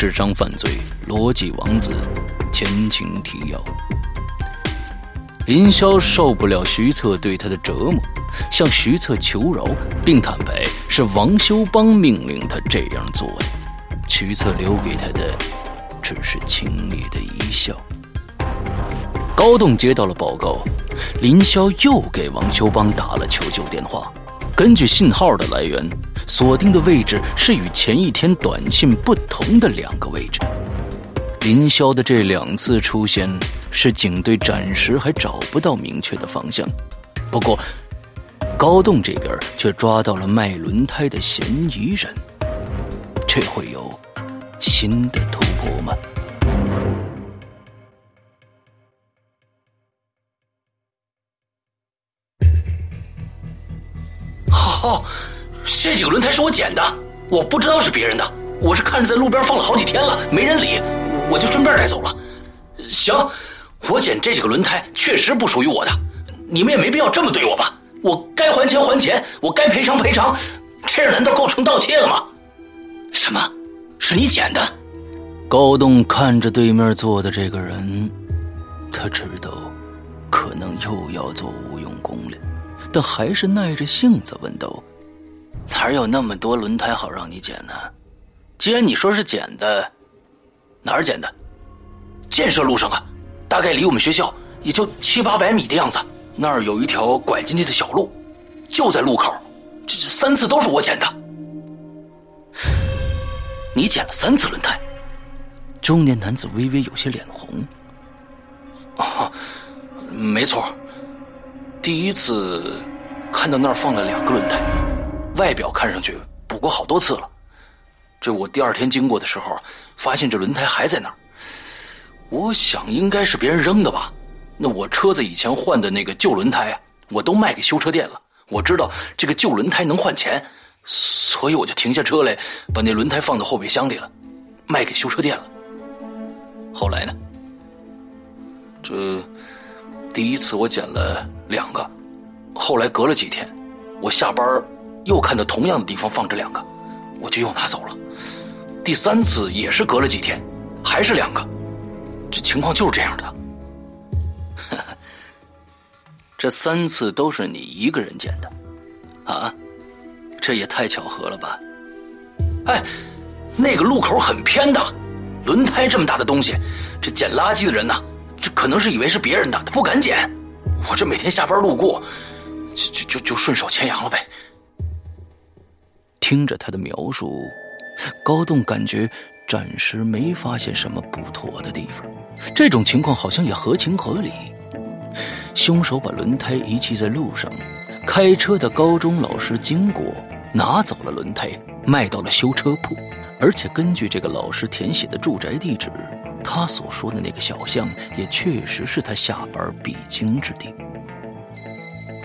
智商犯罪逻辑王子，前情提要：林霄受不了徐策对他的折磨，向徐策求饶，并坦白是王修邦命令他这样做的。徐策留给他的只是轻蔑的一笑。高栋接到了报告，林霄又给王修邦打了求救电话。根据信号的来源，锁定的位置是与前一天短信不同的两个位置。林霄的这两次出现，是警队暂时还找不到明确的方向。不过，高栋这边却抓到了卖轮胎的嫌疑人。这会有新的突破吗？哦，这几个轮胎是我捡的，我不知道是别人的，我是看着在路边放了好几天了，没人理，我就顺便带走了。行，我捡这几个轮胎确实不属于我的，你们也没必要这么对我吧？我该还钱还钱，我该赔偿赔偿，这样难道构成盗窃了吗？什么？是你捡的？高栋看着对面坐的这个人，他知道，可能又要做无用功了。但还是耐着性子问道：“哪有那么多轮胎好让你捡呢？既然你说是捡的，哪儿捡的？建设路上啊，大概离我们学校也就七八百米的样子。那儿有一条拐进去的小路，就在路口。这三次都是我捡的。你捡了三次轮胎？”中年男子微微有些脸红。啊，没错。第一次看到那儿放了两个轮胎，外表看上去补过好多次了。这我第二天经过的时候，发现这轮胎还在那儿。我想应该是别人扔的吧。那我车子以前换的那个旧轮胎啊，我都卖给修车店了。我知道这个旧轮胎能换钱，所以我就停下车来，把那轮胎放到后备箱里了，卖给修车店了。后来呢？这第一次我捡了两个，后来隔了几天，我下班又看到同样的地方放着两个，我就又拿走了。第三次也是隔了几天，还是两个，这情况就是这样的。这三次都是你一个人捡的，啊？这也太巧合了吧！哎，那个路口很偏的，轮胎这么大的东西，这捡垃圾的人呢，这可能是以为是别人的，他不敢捡。我这每天下班路过，就就就就顺手牵羊了呗。听着他的描述，高栋感觉暂时没发现什么不妥的地方，这种情况好像也合情合理。凶手把轮胎遗弃在路上，开车的高中老师经过，拿走了轮胎，卖到了修车铺。而且根据这个老师填写的住宅地址，他所说的那个小巷也确实是他下班必经之地。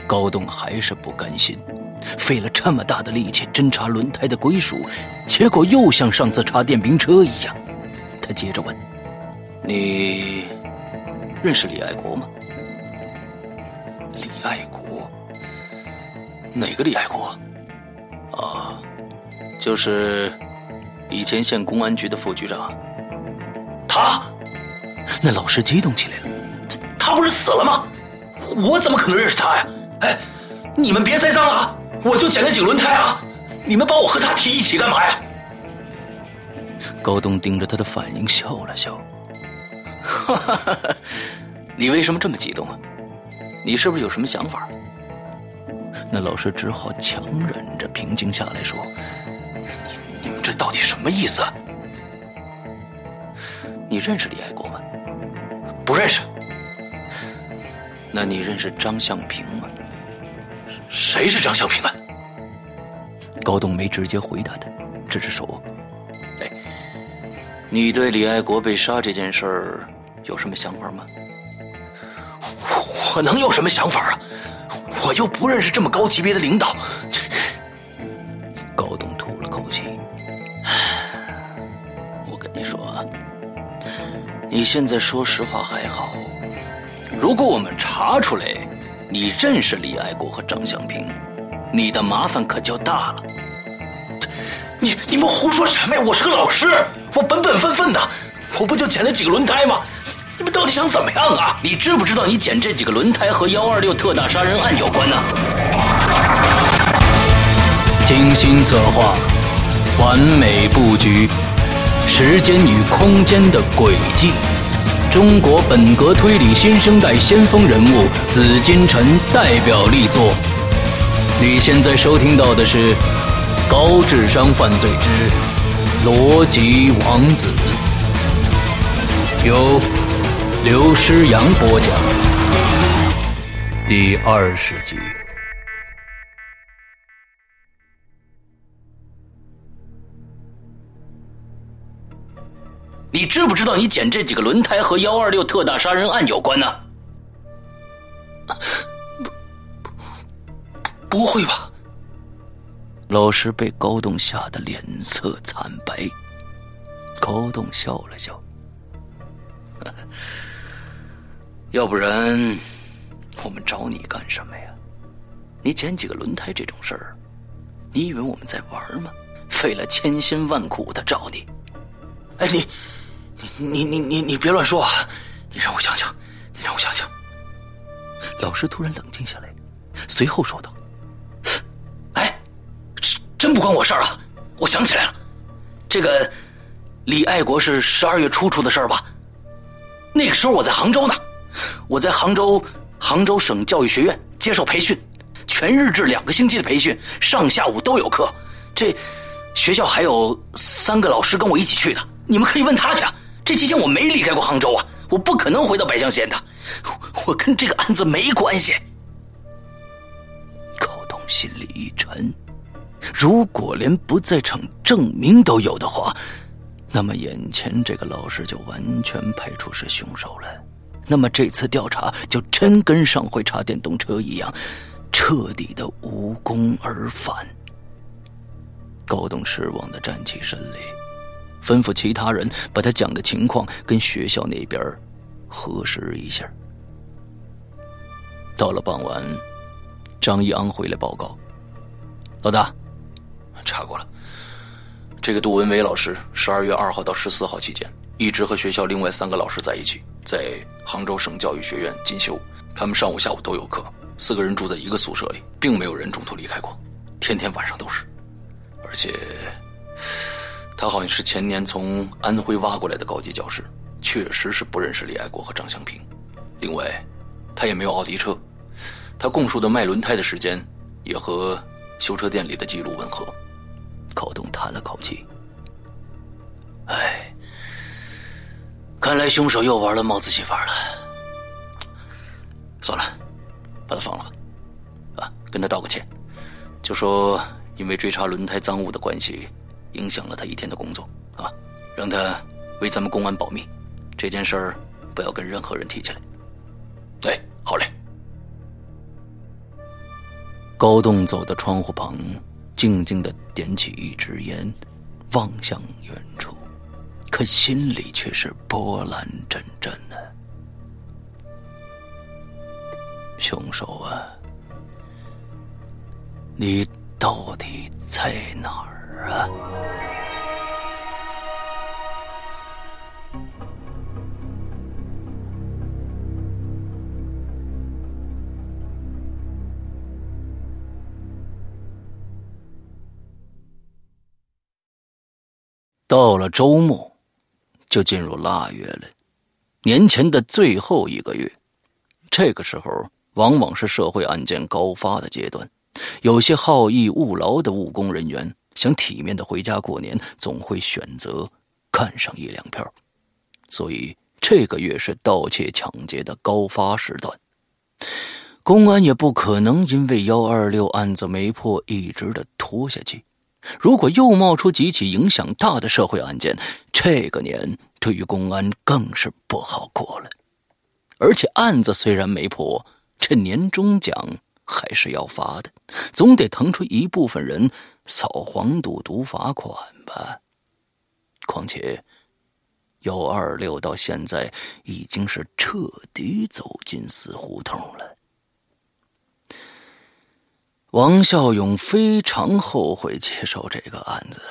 高栋还是不甘心，费了这么大的力气侦查轮胎的归属，结果又像上次查电瓶车一样。他接着问：“你认识李爱国吗？”李爱国，哪个李爱国？啊，就是以前县公安局的副局长。他，那老师激动起来了。他不是死了吗？我怎么可能认识他呀？哎，你们别栽赃了，我就捡了几个轮胎啊！你们把我和他提一起干嘛呀？高东盯着他的反应笑了笑。哈哈哈哈！你为什么这么激动啊？你是不是有什么想法？那老师只好强忍着平静下来说：“你你们这到底什么意思？你认识李爱国吗？不认识。那你认识张向平吗？谁是张向平啊？”高栋没直接回答他，只是说：“哎，你对李爱国被杀这件事儿有什么想法吗？”我能有什么想法啊？我又不认识这么高级别的领导。你现在说实话还好。如果我们查出来你认识李爱国和张向平，你的麻烦可就大了。你你们胡说什么呀？我是个老师，我本本分分的，我不就捡了几个轮胎吗？你们到底想怎么样啊？你知不知道你捡这几个轮胎和幺二六特大杀人案有关呢？精心策划，完美布局，时间与空间的轨迹，中国本格推理新生代先锋人物紫金陈代表力作。你现在收听到的是《高智商犯罪之逻辑王子》，由。刘诗阳播讲第二十集。你知不知道你捡这几个轮胎和幺二六特大杀人案有关呢？不不不会吧！老师被高栋吓得脸色惨白。高栋笑了笑。要不然，我们找你干什么呀？你捡几个轮胎这种事儿，你以为我们在玩吗？费了千辛万苦的找你。哎，你，你，你，你，你，你别乱说啊！你让我想想，你让我想想。老师突然冷静下来，随后说道：“哎，真不关我事儿啊！我想起来了，这个李爱国是十二月初出的事儿吧？那个时候我在杭州呢。”我在杭州，杭州省教育学院接受培训，全日制两个星期的培训，上下午都有课。这学校还有三个老师跟我一起去的，你们可以问他去。这期间我没离开过杭州啊，我不可能回到百象县的，我跟这个案子没关系。高东心里一沉。如果连不在场证明都有的话，那么眼前这个老师就完全排除是凶手了。那么这次调查就真跟上回查电动车一样，彻底的无功而返。高栋失望的站起身来，吩咐其他人把他讲的情况跟学校那边核实一下。到了傍晚，张一昂回来报告：“老大，查过了，这个杜文伟老师十二月二号到十四号期间，一直和学校另外三个老师在一起，在杭州省教育学院进修。他们上午、下午都有课，四个人住在一个宿舍里，并没有人中途离开过，天天晚上都是。而且，他好像是前年从安徽挖过来的高级教师，确实是不认识李爱国和张香平。另外，他也没有奥迪车，他供述的卖轮胎的时间也和修车店里的记录吻合。高东叹了口气：“哎，看来凶手又玩了帽子戏法了。算了，把他放了吧，啊，跟他道个歉，就说因为追查轮胎赃物的关系，影响了他一天的工作啊，让他为咱们公安保密，这件事儿不要跟任何人提起来。哎，好嘞。”高栋走到窗户旁，静静的点起一支烟，望向远处，可心里却是波澜阵阵的。凶手啊，你到底在哪儿啊？到了周末，就进入腊月了，年前的最后一个月。这个时候往往是社会案件高发的阶段，有些好逸恶劳的务工人员想体面的回家过年，总会选择看上一两票。所以这个月是盗窃抢劫的高发时段，公安也不可能因为幺二六案子没破，一直的拖下去。如果又冒出几起影响大的社会案件，这个年对于公安更是不好过了。而且案子虽然没破，这年终奖还是要罚的，总得腾出一部分人扫黄赌毒罚款吧。况且，幺二六到现在已经是彻底走进死胡同了。王孝勇非常后悔接手这个案子。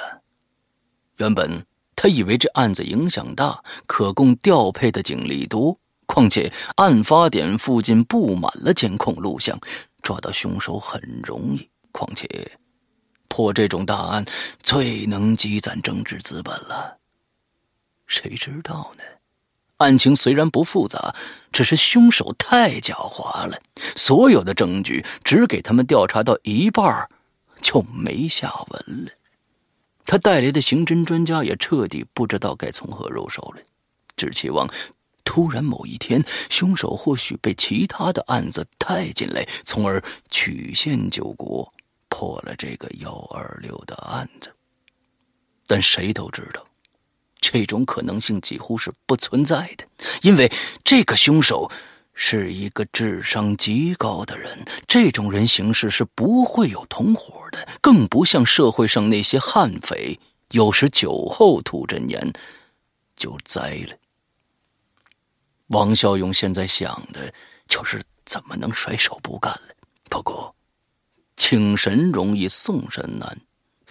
原本他以为这案子影响大，可供调配的警力多，况且案发点附近布满了监控录像，抓到凶手很容易。况且破这种大案最能积攒政治资本了。谁知道呢？案情虽然不复杂，只是凶手太狡猾了。所有的证据只给他们调查到一半，就没下文了。他带来的刑侦专家也彻底不知道该从何入手了，只期望突然某一天，凶手或许被其他的案子带进来，从而曲线救国，破了这个幺二六的案子。但谁都知道。这种可能性几乎是不存在的，因为这个凶手是一个智商极高的人。这种人行事是不会有同伙的，更不像社会上那些悍匪，有时酒后吐真言就栽了。王孝勇现在想的就是怎么能甩手不干了。不过，请神容易送神难。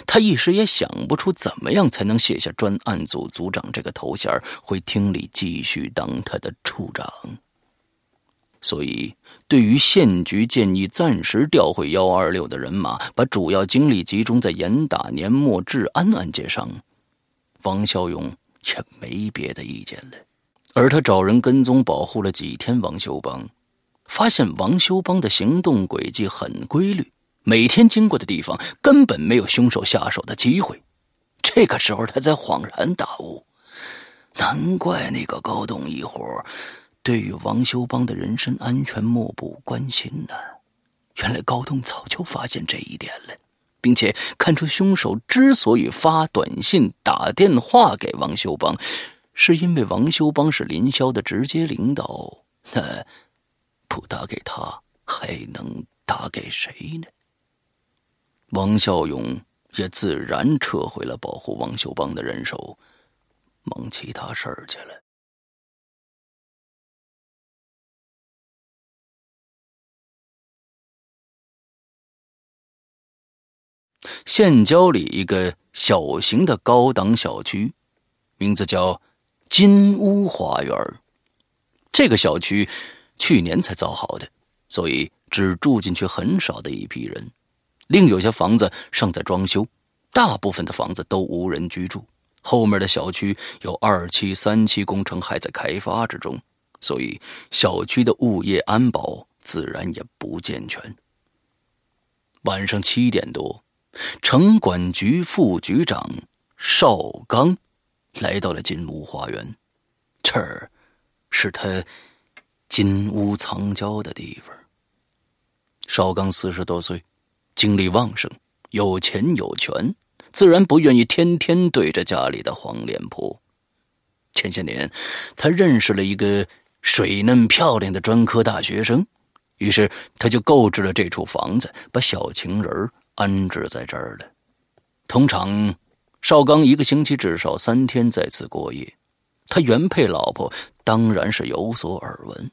他一时也想不出怎么样才能卸下专案组组长这个头衔，回厅里继续当他的处长。所以，对于县局建议暂时调回幺二六的人马，把主要精力集中在严打年末治安案件上，王孝勇却没别的意见了。而他找人跟踪保护了几天王修邦，发现王修邦的行动轨迹很规律。每天经过的地方根本没有凶手下手的机会，这个时候他才恍然大悟，难怪那个高栋一伙对于王修邦的人身安全漠不关心呢。原来高栋早就发现这一点了，并且看出凶手之所以发短信、打电话给王修邦，是因为王修邦是林霄的直接领导。那不打给他，还能打给谁呢？王孝勇也自然撤回了保护王修邦的人手，忙其他事儿去了。县郊里一个小型的高档小区，名字叫金屋花园。这个小区去年才造好的，所以只住进去很少的一批人。另有些房子尚在装修，大部分的房子都无人居住。后面的小区有二期、三期工程还在开发之中，所以小区的物业安保自然也不健全。晚上七点多。城管局副局长邵刚来到了金屋花园，这儿是他金屋藏娇的地方。邵刚四十多岁，精力旺盛，有钱有权，自然不愿意天天对着家里的黄脸婆。前些年，他认识了一个水嫩漂亮的专科大学生，于是他就购置了这处房子，把小情人。安置在这儿了。通常，邵刚一个星期至少三天在此过夜。他原配老婆当然是有所耳闻，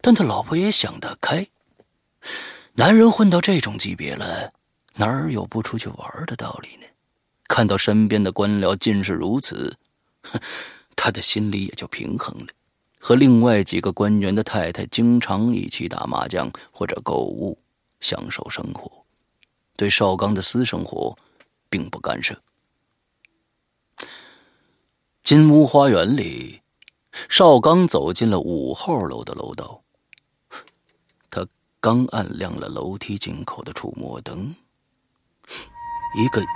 但他老婆也想得开。男人混到这种级别了，哪儿有不出去玩的道理呢？看到身边的官僚尽是如此，他的心里也就平衡了。和另外几个官员的太太经常一起打麻将或者购物，享受生活。对邵刚的私生活，并不干涉。金屋花园里，邵刚走进了五号楼的楼道。他刚按亮了楼梯进口的触摸灯，一个硬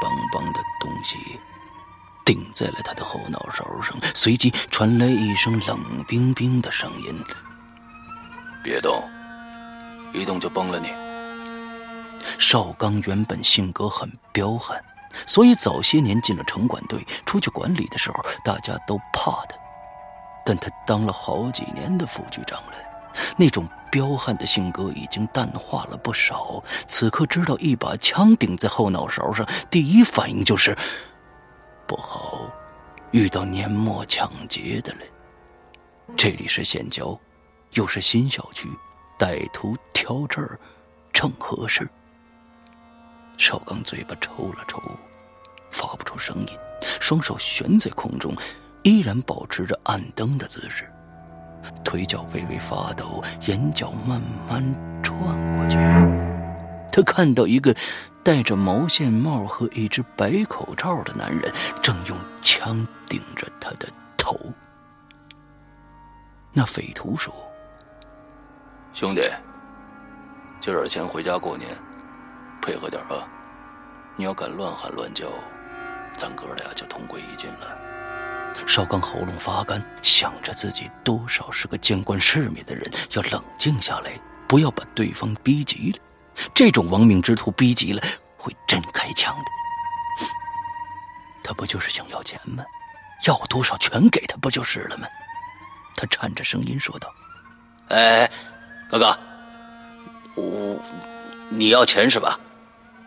邦邦的东西顶在了他的后脑勺上，随即传来一声冷冰冰的声音：“别动，一动就崩了你。”邵刚原本性格很彪悍，所以早些年进了城管队，出去管理的时候，大家都怕他。但他当了好几年的副局长了，那种彪悍的性格已经淡化了不少。此刻知道一把枪顶在后脑勺上，第一反应就是不好，遇到年末抢劫的了。这里是县郊，又是新小区，歹徒挑这儿正合适。邵刚嘴巴抽了抽，发不出声音，双手悬在空中，依然保持着按灯的姿势，腿脚微微发抖，眼角慢慢转过去。他看到一个戴着毛线帽和一只白口罩的男人，正用枪顶着他的头。那匪徒说：“兄弟，借点钱回家过年。”配合点啊！你要敢乱喊乱叫，咱哥俩就同归于尽了。邵刚喉咙发干，想着自己多少是个见惯世面的人，要冷静下来，不要把对方逼急了。这种亡命之徒逼急了，会真开枪的。他不就是想要钱吗？要多少全给他不就是了吗？他颤着声音说道：“哎，哥哥，我你要钱是吧？”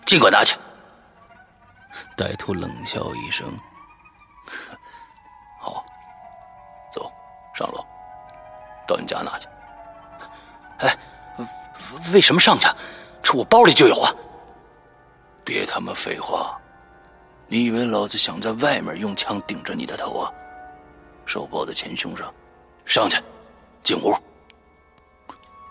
尽管拿去。歹徒冷笑一声：“好，走上楼，到你家拿去。”哎，为什么上去？这我包里就有啊！别他妈废话！你以为老子想在外面用枪顶着你的头啊？手包在前胸上，上去，进屋。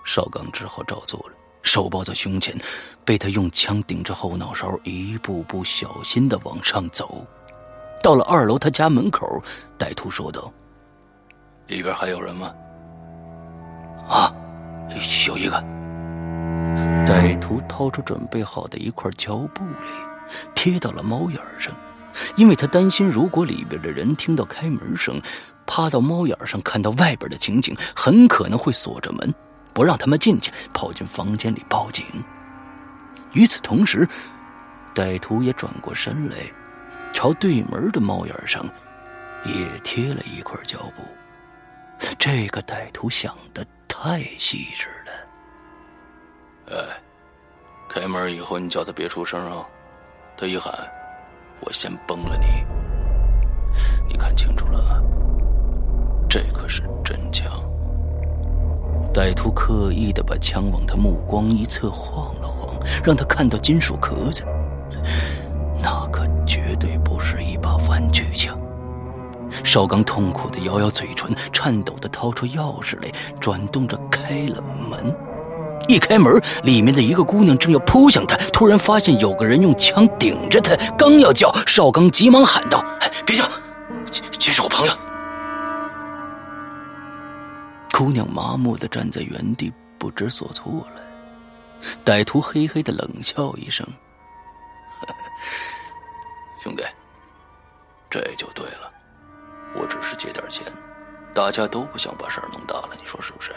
邵刚只好照做了。手抱在胸前，被他用枪顶着后脑勺，一步步小心的往上走。到了二楼他家门口，歹徒说道：“里边还有人吗？”“啊，有一个。”歹徒掏出准备好的一块胶布来，贴到了猫眼上，因为他担心，如果里边的人听到开门声，趴到猫眼上看到外边的情景，很可能会锁着门。不让他们进去，跑进房间里报警。与此同时，歹徒也转过身来，朝对门的猫眼上也贴了一块胶布。这个歹徒想的太细致了。哎，开门以后你叫他别出声啊！他一喊，我先崩了你。你看清楚了，这可是真枪。歹徒刻意的把枪往他目光一侧晃了晃，让他看到金属壳子。那可绝对不是一把玩具枪。邵刚痛苦的咬咬嘴唇，颤抖的掏出钥匙来，转动着开了门。一开门，里面的一个姑娘正要扑向他，突然发现有个人用枪顶着他，刚要叫，邵刚急忙喊道：“别叫，这这是我朋友。”姑娘麻木的站在原地，不知所措了。歹徒嘿嘿的冷笑一声：“ 兄弟，这就对了。我只是借点钱，大家都不想把事儿弄大了，你说是不是？”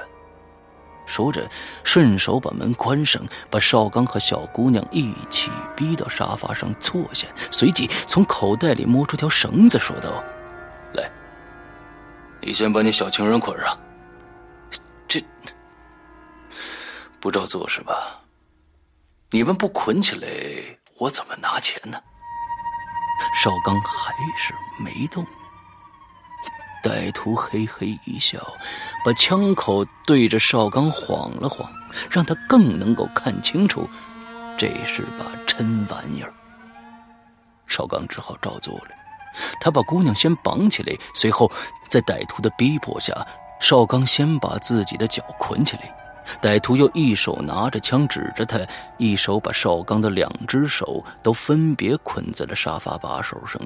说着，顺手把门关上，把邵刚和小姑娘一起逼到沙发上坐下，随即从口袋里摸出条绳子，说道：“来，你先把你小情人捆上。”这不照做是吧？你们不捆起来，我怎么拿钱呢？邵刚还是没动。歹徒嘿嘿一笑，把枪口对着邵刚晃了晃，让他更能够看清楚，这是把真玩意儿。邵刚只好照做了。他把姑娘先绑起来，随后在歹徒的逼迫下。邵刚先把自己的脚捆起来，歹徒又一手拿着枪指着他，一手把邵刚的两只手都分别捆在了沙发把手上。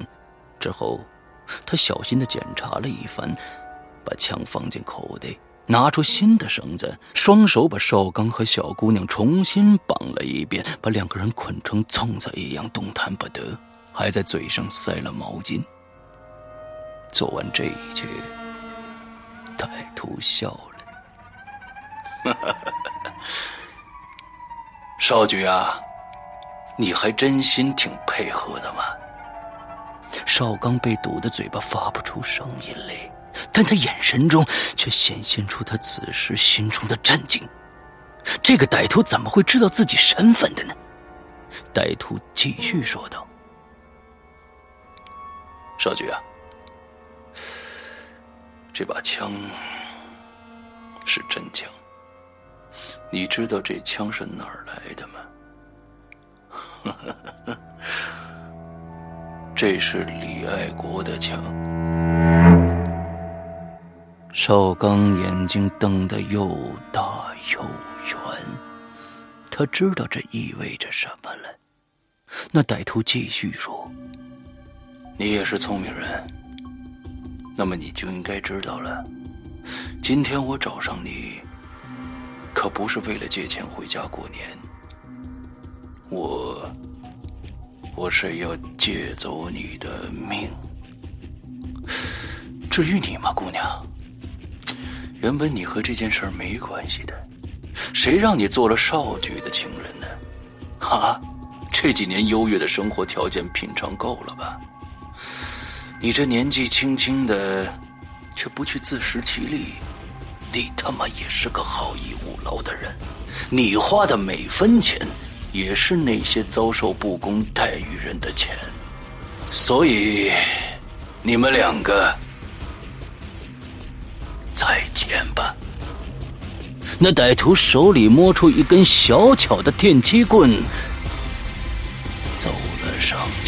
之后，他小心地检查了一番，把枪放进口袋，拿出新的绳子，双手把邵刚和小姑娘重新绑了一遍，把两个人捆成粽子一样动弹不得，还在嘴上塞了毛巾。做完这一切。歹徒笑了，少局啊，你还真心挺配合的嘛。邵刚被堵的嘴巴发不出声音来，但他眼神中却显现出他此时心中的震惊。这个歹徒怎么会知道自己身份的呢？歹徒继续说道：“少局啊。”这把枪是真枪，你知道这枪是哪儿来的吗？这是李爱国的枪。邵刚眼睛瞪得又大又圆，他知道这意味着什么了。那歹徒继续说：“你也是聪明人。”那么你就应该知道了，今天我找上你，可不是为了借钱回家过年。我，我是要借走你的命。至于你吗，姑娘？原本你和这件事没关系的，谁让你做了少局的情人呢？啊，这几年优越的生活条件品尝够了吧？你这年纪轻轻的，却不去自食其力，你他妈也是个好逸恶劳的人。你花的每分钱，也是那些遭受不公待遇人的钱。所以，你们两个再见吧。那歹徒手里摸出一根小巧的电击棍，走了上去。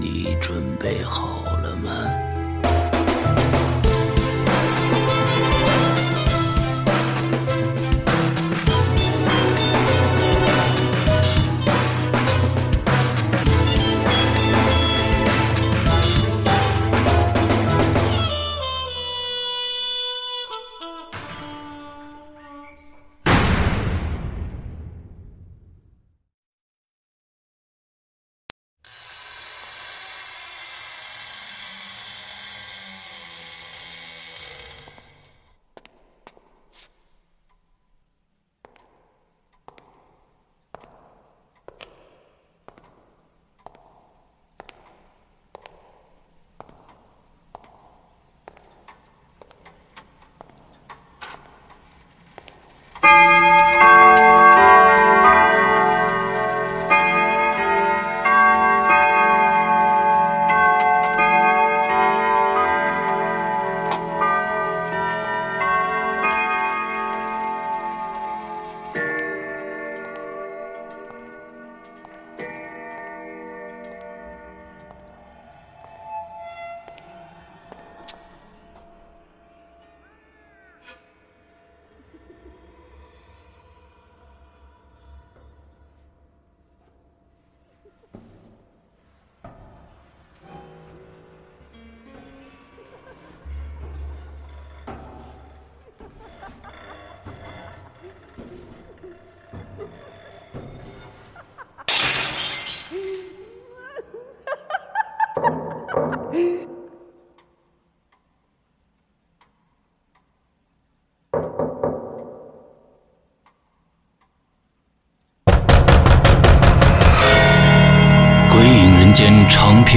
你准备好了吗？